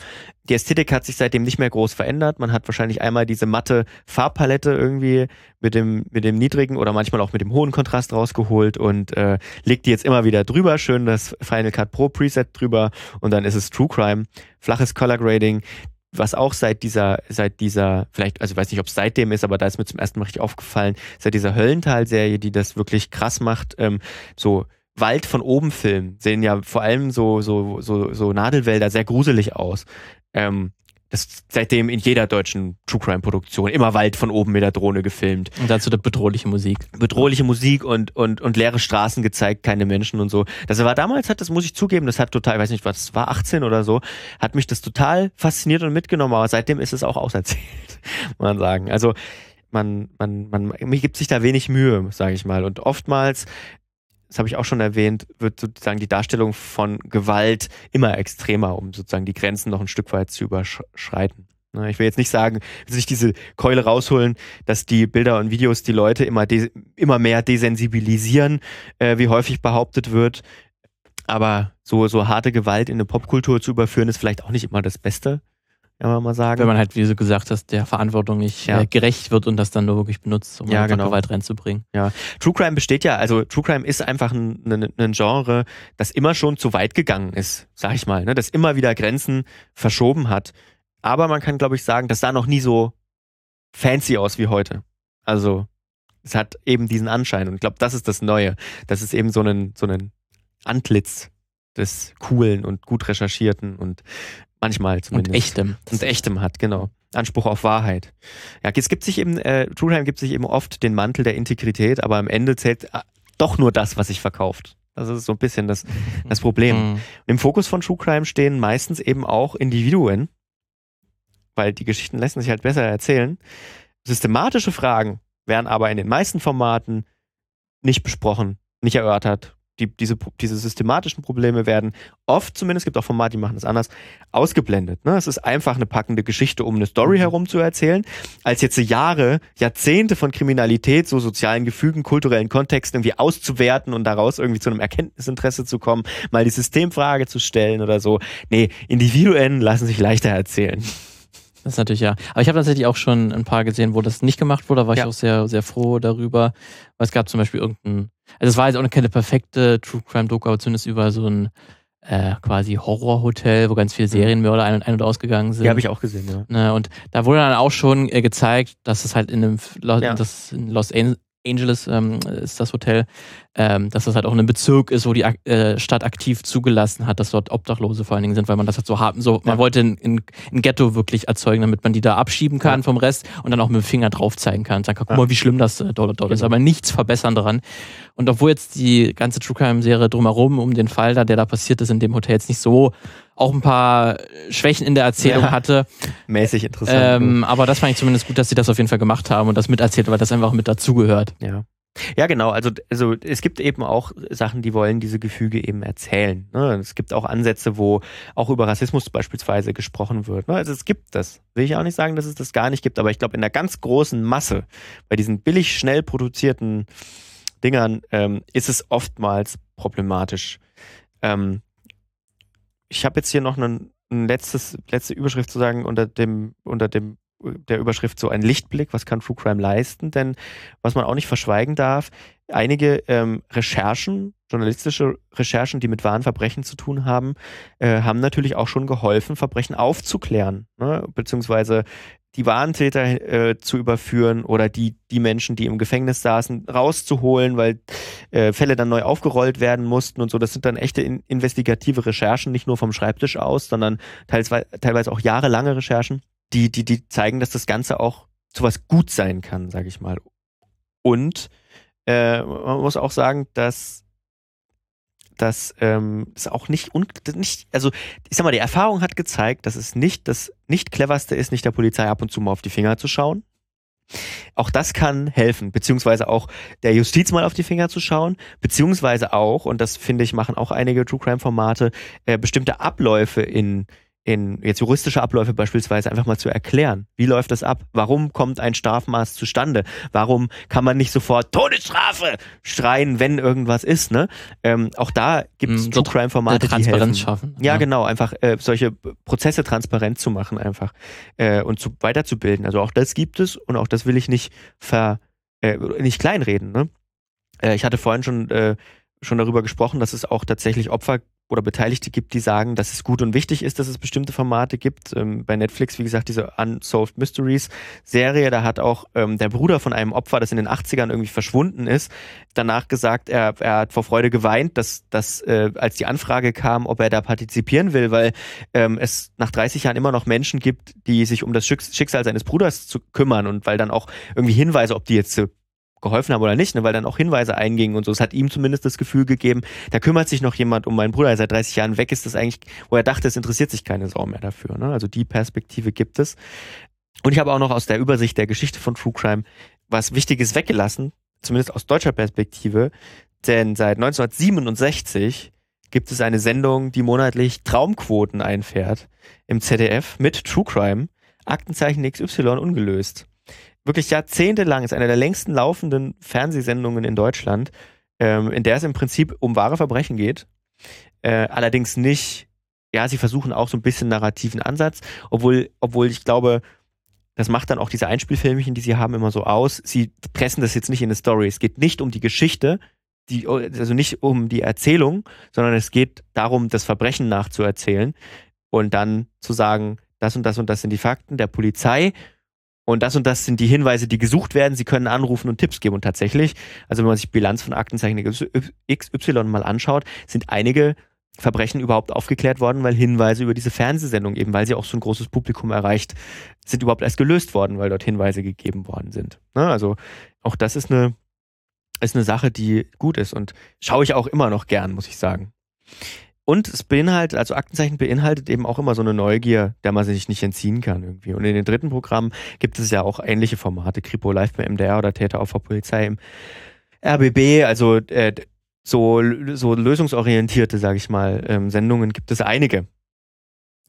Die Ästhetik hat sich seitdem nicht mehr groß verändert. Man hat wahrscheinlich einmal diese matte Farbpalette irgendwie mit dem, mit dem niedrigen oder manchmal auch mit dem hohen Kontrast rausgeholt und äh, legt die jetzt immer wieder drüber, schön das Final Cut Pro Preset drüber und dann ist es True Crime, flaches Color Grading, was auch seit dieser, seit dieser, vielleicht, also ich weiß nicht, ob es seitdem ist, aber da ist mir zum ersten Mal richtig aufgefallen, seit dieser Höllental-Serie, die das wirklich krass macht, ähm, so Wald von oben filmen, sehen ja vor allem so, so, so, so Nadelwälder sehr gruselig aus. Ähm, das seitdem in jeder deutschen True Crime Produktion immer Wald von oben mit der Drohne gefilmt. Und dazu der bedrohliche Musik. Bedrohliche Musik und, und, und leere Straßen gezeigt, keine Menschen und so. Das war damals, hat, das muss ich zugeben, das hat total, ich weiß nicht, was war 18 oder so, hat mich das total fasziniert und mitgenommen, aber seitdem ist es auch auserzählt, muss man sagen. Also, man, man, man, mir gibt sich da wenig Mühe, sage ich mal. Und oftmals das habe ich auch schon erwähnt, wird sozusagen die Darstellung von Gewalt immer extremer, um sozusagen die Grenzen noch ein Stück weit zu überschreiten. Ne, ich will jetzt nicht sagen, will nicht diese Keule rausholen, dass die Bilder und Videos die Leute immer, immer mehr desensibilisieren, äh, wie häufig behauptet wird. Aber so, so harte Gewalt in eine Popkultur zu überführen, ist vielleicht auch nicht immer das Beste kann man mal sagen. Wenn man halt, wie du gesagt hast, der Verantwortung nicht ja. äh, gerecht wird und das dann nur wirklich benutzt, um ja, genau. Gewalt reinzubringen. Ja. True Crime besteht ja, also True Crime ist einfach ein, ein, ein Genre, das immer schon zu weit gegangen ist, sag ich mal, ne? das immer wieder Grenzen verschoben hat. Aber man kann, glaube ich, sagen, das sah noch nie so fancy aus wie heute. Also es hat eben diesen Anschein und ich glaube, das ist das Neue. Das ist eben so ein, so ein Antlitz des coolen und gut recherchierten und Manchmal zumindest. Und echtem. Und echtem hat, genau. Anspruch auf Wahrheit. Ja, es gibt sich eben, äh, True Crime gibt sich eben oft den Mantel der Integrität, aber am Ende zählt äh, doch nur das, was sich verkauft. Das ist so ein bisschen das, das Problem. Mhm. Im Fokus von True Crime stehen meistens eben auch Individuen, weil die Geschichten lassen sich halt besser erzählen. Systematische Fragen werden aber in den meisten Formaten nicht besprochen, nicht erörtert die, diese, diese systematischen Probleme werden oft zumindest, gibt auch Formate, die machen das anders, ausgeblendet. Ne? Es ist einfach eine packende Geschichte, um eine Story mhm. herum zu erzählen, als jetzt Jahre, Jahrzehnte von Kriminalität, so sozialen Gefügen, kulturellen Kontexten irgendwie auszuwerten und daraus irgendwie zu einem Erkenntnisinteresse zu kommen, mal die Systemfrage zu stellen oder so. Nee, Individuen lassen sich leichter erzählen. Das ist natürlich ja. Aber ich habe tatsächlich auch schon ein paar gesehen, wo das nicht gemacht wurde. Da war ja. ich auch sehr, sehr froh darüber. Weil es gab zum Beispiel irgendein, also es war jetzt auch keine perfekte True Crime Doku, aber zumindest über so ein äh, quasi Horrorhotel, wo ganz viele mhm. Serienmörder ein und, ein und ausgegangen sind. Die habe ich auch gesehen, ja. Ne, und da wurde dann auch schon äh, gezeigt, dass es halt in einem ja. das in Los Angeles ähm, ist das Hotel, ähm, dass das halt auch in einem Bezirk ist, wo die äh, Stadt aktiv zugelassen hat, dass dort Obdachlose vor allen Dingen sind, weil man das halt so haben, so, man wollte ein, ein, ein, Ghetto wirklich erzeugen, damit man die da abschieben kann ja. vom Rest und dann auch mit dem Finger drauf zeigen kann. Sagen, guck ja. mal, wie schlimm das äh, dort, dort genau. ist, aber nichts verbessern daran. Und obwohl jetzt die ganze True Crime Serie drumherum um den Fall da, der da passiert ist in dem Hotel jetzt nicht so auch ein paar Schwächen in der Erzählung ja, hatte. Mäßig interessant. Ähm, aber das fand ich zumindest gut, dass sie das auf jeden Fall gemacht haben und das miterzählt, weil das einfach mit dazugehört. Ja. Ja, genau. Also, also es gibt eben auch Sachen, die wollen diese Gefüge eben erzählen. Ne? Es gibt auch Ansätze, wo auch über Rassismus beispielsweise gesprochen wird. Ne? Also es gibt das. Will ich auch nicht sagen, dass es das gar nicht gibt, aber ich glaube, in der ganz großen Masse, bei diesen billig schnell produzierten Dingern, ähm, ist es oftmals problematisch. Ähm, ich habe jetzt hier noch ein, ein letzte Überschrift zu sagen unter dem, unter dem der Überschrift so ein Lichtblick, was kann True Crime leisten? Denn was man auch nicht verschweigen darf, einige ähm, Recherchen, journalistische Recherchen, die mit wahren Verbrechen zu tun haben, äh, haben natürlich auch schon geholfen, Verbrechen aufzuklären, ne? beziehungsweise die Warentäter äh, zu überführen oder die, die Menschen, die im Gefängnis saßen, rauszuholen, weil äh, Fälle dann neu aufgerollt werden mussten und so. Das sind dann echte in, investigative Recherchen, nicht nur vom Schreibtisch aus, sondern teilweise, teilweise auch jahrelange Recherchen die, die, die zeigen, dass das Ganze auch zu was gut sein kann, sage ich mal. Und äh, man muss auch sagen, dass dass ähm, es auch nicht, nicht, also ich sag mal, die Erfahrung hat gezeigt, dass es nicht das nicht cleverste ist, nicht der Polizei ab und zu mal auf die Finger zu schauen. Auch das kann helfen, beziehungsweise auch der Justiz mal auf die Finger zu schauen, beziehungsweise auch, und das finde ich, machen auch einige True Crime Formate, äh, bestimmte Abläufe in in jetzt juristische Abläufe beispielsweise einfach mal zu erklären. Wie läuft das ab? Warum kommt ein Strafmaß zustande? Warum kann man nicht sofort Todesstrafe schreien, wenn irgendwas ist? Ne? Ähm, auch da gibt es mm, True Crime Formate, Transparenz schaffen. Ja, ja, genau, einfach äh, solche Prozesse transparent zu machen einfach äh, und zu, weiterzubilden. Also auch das gibt es und auch das will ich nicht ver äh, nicht kleinreden. Ne? Äh, ich hatte vorhin schon äh, schon darüber gesprochen, dass es auch tatsächlich Opfer oder Beteiligte gibt, die sagen, dass es gut und wichtig ist, dass es bestimmte Formate gibt. Ähm, bei Netflix, wie gesagt, diese Unsolved Mysteries Serie, da hat auch ähm, der Bruder von einem Opfer, das in den 80ern irgendwie verschwunden ist, danach gesagt, er, er hat vor Freude geweint, dass, dass äh, als die Anfrage kam, ob er da partizipieren will, weil ähm, es nach 30 Jahren immer noch Menschen gibt, die sich um das Schicksal seines Bruders zu kümmern und weil dann auch irgendwie Hinweise, ob die jetzt geholfen haben oder nicht, ne, weil dann auch Hinweise eingingen und so. Es hat ihm zumindest das Gefühl gegeben, da kümmert sich noch jemand um meinen Bruder, der seit 30 Jahren weg ist, das eigentlich, wo er dachte, es interessiert sich keine Sau mehr dafür. Ne? Also die Perspektive gibt es. Und ich habe auch noch aus der Übersicht der Geschichte von True Crime was Wichtiges weggelassen, zumindest aus deutscher Perspektive, denn seit 1967 gibt es eine Sendung, die monatlich Traumquoten einfährt im ZDF mit True Crime, Aktenzeichen XY ungelöst wirklich jahrzehntelang, ist eine der längsten laufenden Fernsehsendungen in Deutschland, ähm, in der es im Prinzip um wahre Verbrechen geht. Äh, allerdings nicht, ja, sie versuchen auch so ein bisschen narrativen Ansatz, obwohl, obwohl ich glaube, das macht dann auch diese Einspielfilmchen, die sie haben, immer so aus. Sie pressen das jetzt nicht in eine Story. Es geht nicht um die Geschichte, die, also nicht um die Erzählung, sondern es geht darum, das Verbrechen nachzuerzählen und dann zu sagen, das und das und das sind die Fakten der Polizei und das und das sind die Hinweise, die gesucht werden. Sie können anrufen und Tipps geben. Und tatsächlich, also wenn man sich Bilanz von Aktenzeichen XY mal anschaut, sind einige Verbrechen überhaupt aufgeklärt worden, weil Hinweise über diese Fernsehsendung eben, weil sie auch so ein großes Publikum erreicht, sind überhaupt erst gelöst worden, weil dort Hinweise gegeben worden sind. Ne? Also auch das ist eine, ist eine Sache, die gut ist und schaue ich auch immer noch gern, muss ich sagen. Und es beinhaltet, also Aktenzeichen beinhaltet eben auch immer so eine Neugier, der man sich nicht entziehen kann irgendwie. Und in den dritten Programmen gibt es ja auch ähnliche Formate, Kripo Live beim MDR oder Täter auf der Polizei im RBB. Also äh, so, so lösungsorientierte, sage ich mal, ähm, Sendungen gibt es einige.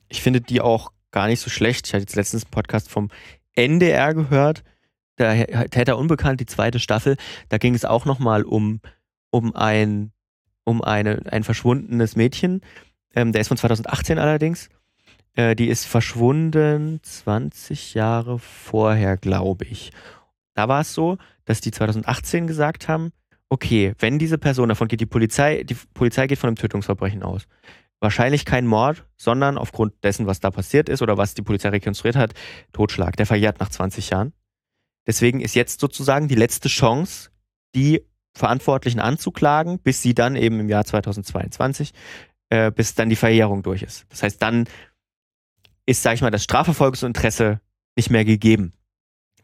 Ich finde die auch gar nicht so schlecht. Ich hatte jetzt letztens einen Podcast vom NDR gehört, der Täter Unbekannt, die zweite Staffel. Da ging es auch nochmal um, um ein, um eine, ein verschwundenes Mädchen. Ähm, der ist von 2018 allerdings. Äh, die ist verschwunden 20 Jahre vorher, glaube ich. Da war es so, dass die 2018 gesagt haben, okay, wenn diese Person, davon geht die Polizei, die Polizei geht von einem Tötungsverbrechen aus. Wahrscheinlich kein Mord, sondern aufgrund dessen, was da passiert ist oder was die Polizei rekonstruiert hat, Totschlag. Der verjährt nach 20 Jahren. Deswegen ist jetzt sozusagen die letzte Chance, die Verantwortlichen anzuklagen, bis sie dann eben im Jahr 2022, äh, bis dann die Verjährung durch ist. Das heißt, dann ist, sage ich mal, das Strafverfolgungsinteresse nicht mehr gegeben,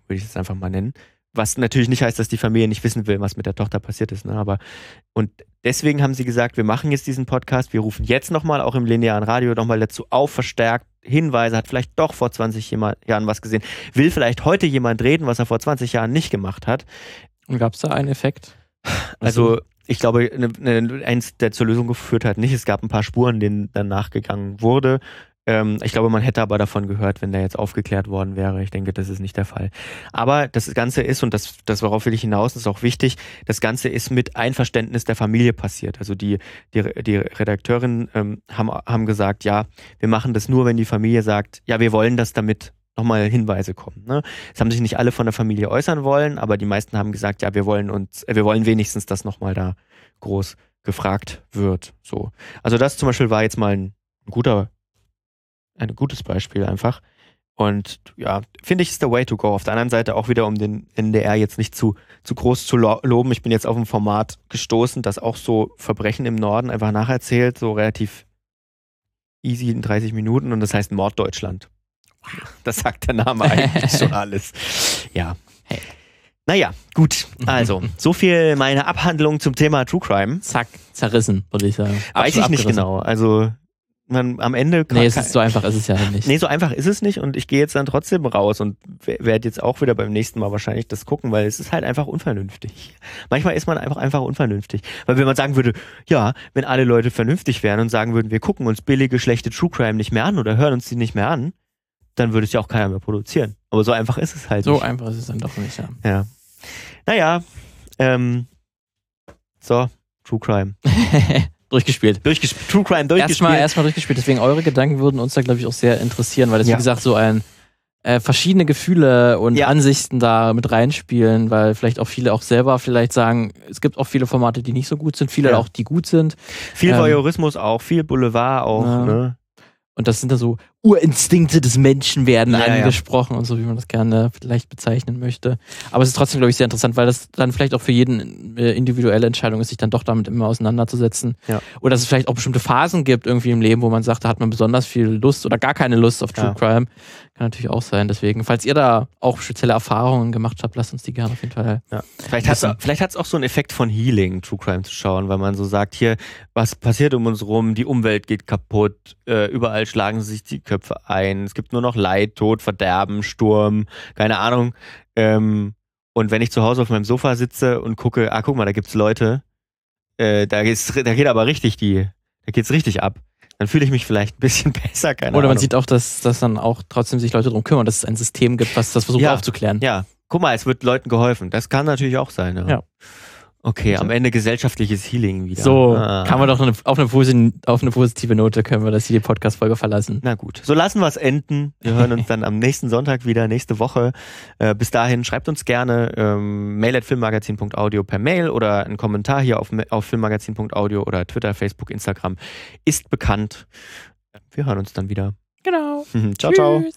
würde ich es einfach mal nennen. Was natürlich nicht heißt, dass die Familie nicht wissen will, was mit der Tochter passiert ist. Ne? Aber und deswegen haben sie gesagt, wir machen jetzt diesen Podcast, wir rufen jetzt nochmal auch im linearen Radio nochmal dazu auf, verstärkt Hinweise, hat vielleicht doch vor 20 Jahren was gesehen, will vielleicht heute jemand reden, was er vor 20 Jahren nicht gemacht hat. Und gab es da einen Effekt? Also, also ich glaube, eins, der zur Lösung geführt hat, nicht. Es gab ein paar Spuren, denen dann nachgegangen wurde. Ähm, ich glaube, man hätte aber davon gehört, wenn der jetzt aufgeklärt worden wäre. Ich denke, das ist nicht der Fall. Aber das Ganze ist, und das, das worauf will ich hinaus, ist auch wichtig, das Ganze ist mit Einverständnis der Familie passiert. Also die, die, die Redakteurinnen ähm, haben, haben gesagt, ja, wir machen das nur, wenn die Familie sagt, ja, wir wollen das damit nochmal Hinweise kommen. Ne? Es haben sich nicht alle von der Familie äußern wollen, aber die meisten haben gesagt, ja, wir wollen uns, äh, wir wollen wenigstens, dass nochmal da groß gefragt wird. So. Also das zum Beispiel war jetzt mal ein, ein guter ein gutes Beispiel einfach. Und ja, finde ich, ist der Way to go. Auf der anderen Seite auch wieder, um den NDR jetzt nicht zu, zu groß zu lo loben. Ich bin jetzt auf ein Format gestoßen, das auch so Verbrechen im Norden einfach nacherzählt, so relativ easy in 30 Minuten und das heißt Morddeutschland. Das sagt der Name eigentlich schon alles. Ja. Hey. Naja, gut. Also, so viel meine Abhandlung zum Thema True Crime. Zack, zerrissen, würde ich sagen. Weiß ich nicht genau. Also, man am Ende. Nee, es ist so einfach ist es ja nicht. Nee, so einfach ist es nicht und ich gehe jetzt dann trotzdem raus und werde jetzt auch wieder beim nächsten Mal wahrscheinlich das gucken, weil es ist halt einfach unvernünftig. Manchmal ist man einfach einfach unvernünftig. Weil wenn man sagen würde, ja, wenn alle Leute vernünftig wären und sagen würden, wir gucken uns billige, schlechte True Crime nicht mehr an oder hören uns die nicht mehr an, dann würde es ja auch keiner mehr produzieren. Aber so einfach ist es halt so nicht. So einfach ist es dann doch nicht, ja. Ja. Naja, ähm, so, True Crime. Durchgespielt. Durchgespielt. True Crime durchgespielt. Erstmal, erstmal durchgespielt. Deswegen eure Gedanken würden uns da, glaube ich, auch sehr interessieren, weil das, ja. wie gesagt, so ein äh, verschiedene Gefühle und ja. Ansichten da mit reinspielen, weil vielleicht auch viele auch selber vielleicht sagen, es gibt auch viele Formate, die nicht so gut sind, viele ja. auch, die gut sind. Viel ähm, Voyeurismus auch, viel Boulevard auch, ne? Und das sind da so Urinstinkte des Menschen werden ja, angesprochen ja. und so, wie man das gerne vielleicht bezeichnen möchte. Aber es ist trotzdem, glaube ich, sehr interessant, weil das dann vielleicht auch für jeden äh, individuelle Entscheidung ist, sich dann doch damit immer auseinanderzusetzen. Ja. Oder dass es vielleicht auch bestimmte Phasen gibt irgendwie im Leben, wo man sagt, da hat man besonders viel Lust oder gar keine Lust auf True Crime. Kann natürlich auch sein. Deswegen, falls ihr da auch spezielle Erfahrungen gemacht habt, lasst uns die gerne auf jeden Fall. Ja. Vielleicht hat es auch so einen Effekt von Healing, True Crime zu schauen, weil man so sagt, hier, was passiert um uns rum, die Umwelt geht kaputt, äh, überall schlagen sich die Köpfe ein, es gibt nur noch Leid, Tod, Verderben, Sturm, keine Ahnung. Ähm, und wenn ich zu Hause auf meinem Sofa sitze und gucke, ah, guck mal, da gibt's Leute, äh, da, geht's, da geht aber richtig die, da geht's richtig ab dann fühle ich mich vielleicht ein bisschen besser. Keine Oder man Ahnung. sieht auch, dass, dass dann auch trotzdem sich Leute darum kümmern, dass es ein System gibt, was das versucht ja, aufzuklären. Ja, guck mal, es wird Leuten geholfen. Das kann natürlich auch sein. Ja. ja. Okay, am Ende gesellschaftliches Healing wieder. So, ah. kann man doch auf, eine, auf, eine, positive Note können wir das hier die Podcast-Folge verlassen. Na gut, so lassen wir es enden. Wir hören uns dann am nächsten Sonntag wieder, nächste Woche. Äh, bis dahin schreibt uns gerne ähm, mail at filmmagazin.audio per Mail oder einen Kommentar hier auf, auf filmmagazin.audio oder Twitter, Facebook, Instagram. Ist bekannt. Wir hören uns dann wieder. Genau. ciao, Tschüss. ciao.